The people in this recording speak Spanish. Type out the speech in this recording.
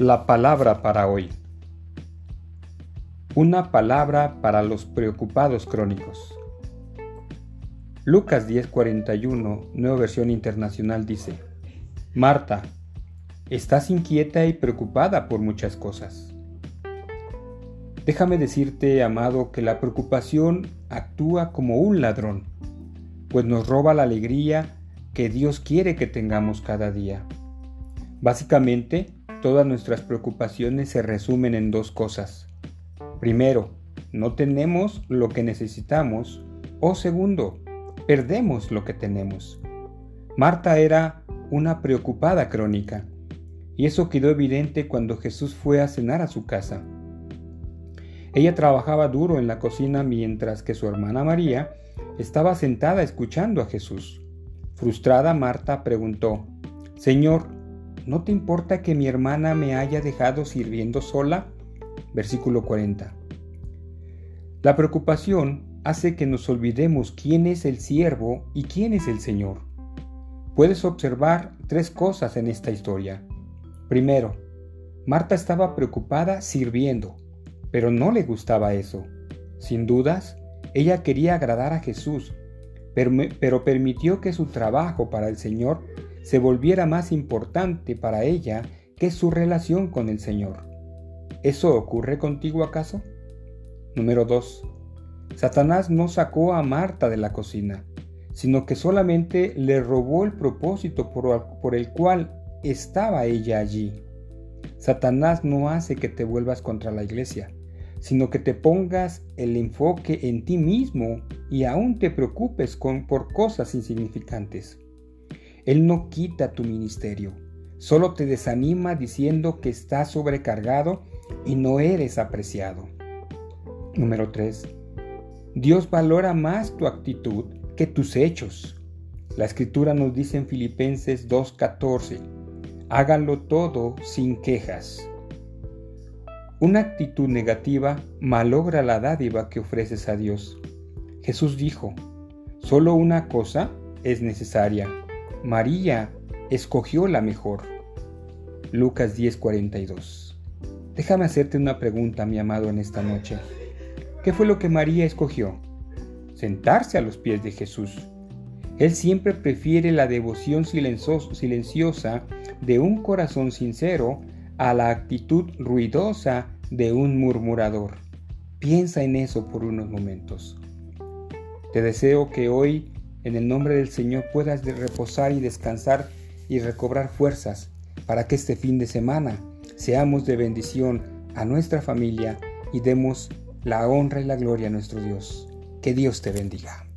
La palabra para hoy. Una palabra para los preocupados crónicos. Lucas 10:41, nueva versión internacional dice, Marta, estás inquieta y preocupada por muchas cosas. Déjame decirte, amado, que la preocupación actúa como un ladrón, pues nos roba la alegría que Dios quiere que tengamos cada día. Básicamente, todas nuestras preocupaciones se resumen en dos cosas. Primero, no tenemos lo que necesitamos o segundo, perdemos lo que tenemos. Marta era una preocupada crónica y eso quedó evidente cuando Jesús fue a cenar a su casa. Ella trabajaba duro en la cocina mientras que su hermana María estaba sentada escuchando a Jesús. Frustrada, Marta preguntó, Señor, ¿no te importa que mi hermana me haya dejado sirviendo sola? Versículo 40. La preocupación hace que nos olvidemos quién es el siervo y quién es el Señor. Puedes observar tres cosas en esta historia. Primero, Marta estaba preocupada sirviendo, pero no le gustaba eso. Sin dudas, ella quería agradar a Jesús, pero, permitió que su trabajo para el Señor se volviera más importante para ella que su relación con el Señor. ¿Eso ocurre contigo acaso? Número 2. Satanás no sacó a Marta de la cocina, sino que solamente le robó el propósito por, el cual estaba ella allí. Satanás no hace que te vuelvas contra la iglesia, sino que te pongas el enfoque en ti mismo y aún te preocupes por cosas insignificantes. Él no quita tu ministerio, solo te desanima diciendo que estás sobrecargado y no eres apreciado. Número 3. Dios valora más tu actitud que tus hechos. La escritura nos dice en Filipenses 2.14, háganlo todo sin quejas. Una actitud negativa malogra la dádiva que ofreces a Dios. Jesús dijo, solo una cosa es necesaria María escogió la mejor. Lucas 10:42. Déjame hacerte una pregunta, mi amado, en esta noche. ¿Qué fue lo que María escogió? Sentarse a los pies de Jesús. Él siempre prefiere la devoción silenciosa de un corazón sincero a la actitud ruidosa de un murmurador. Piensa en eso por unos momentos. Te deseo que hoy en el nombre del Señor puedas reposar y descansar y recobrar fuerzas para que este fin de semana seamos de bendición a nuestra familia y demos la honra y la gloria a nuestro Dios. Que Dios te bendiga.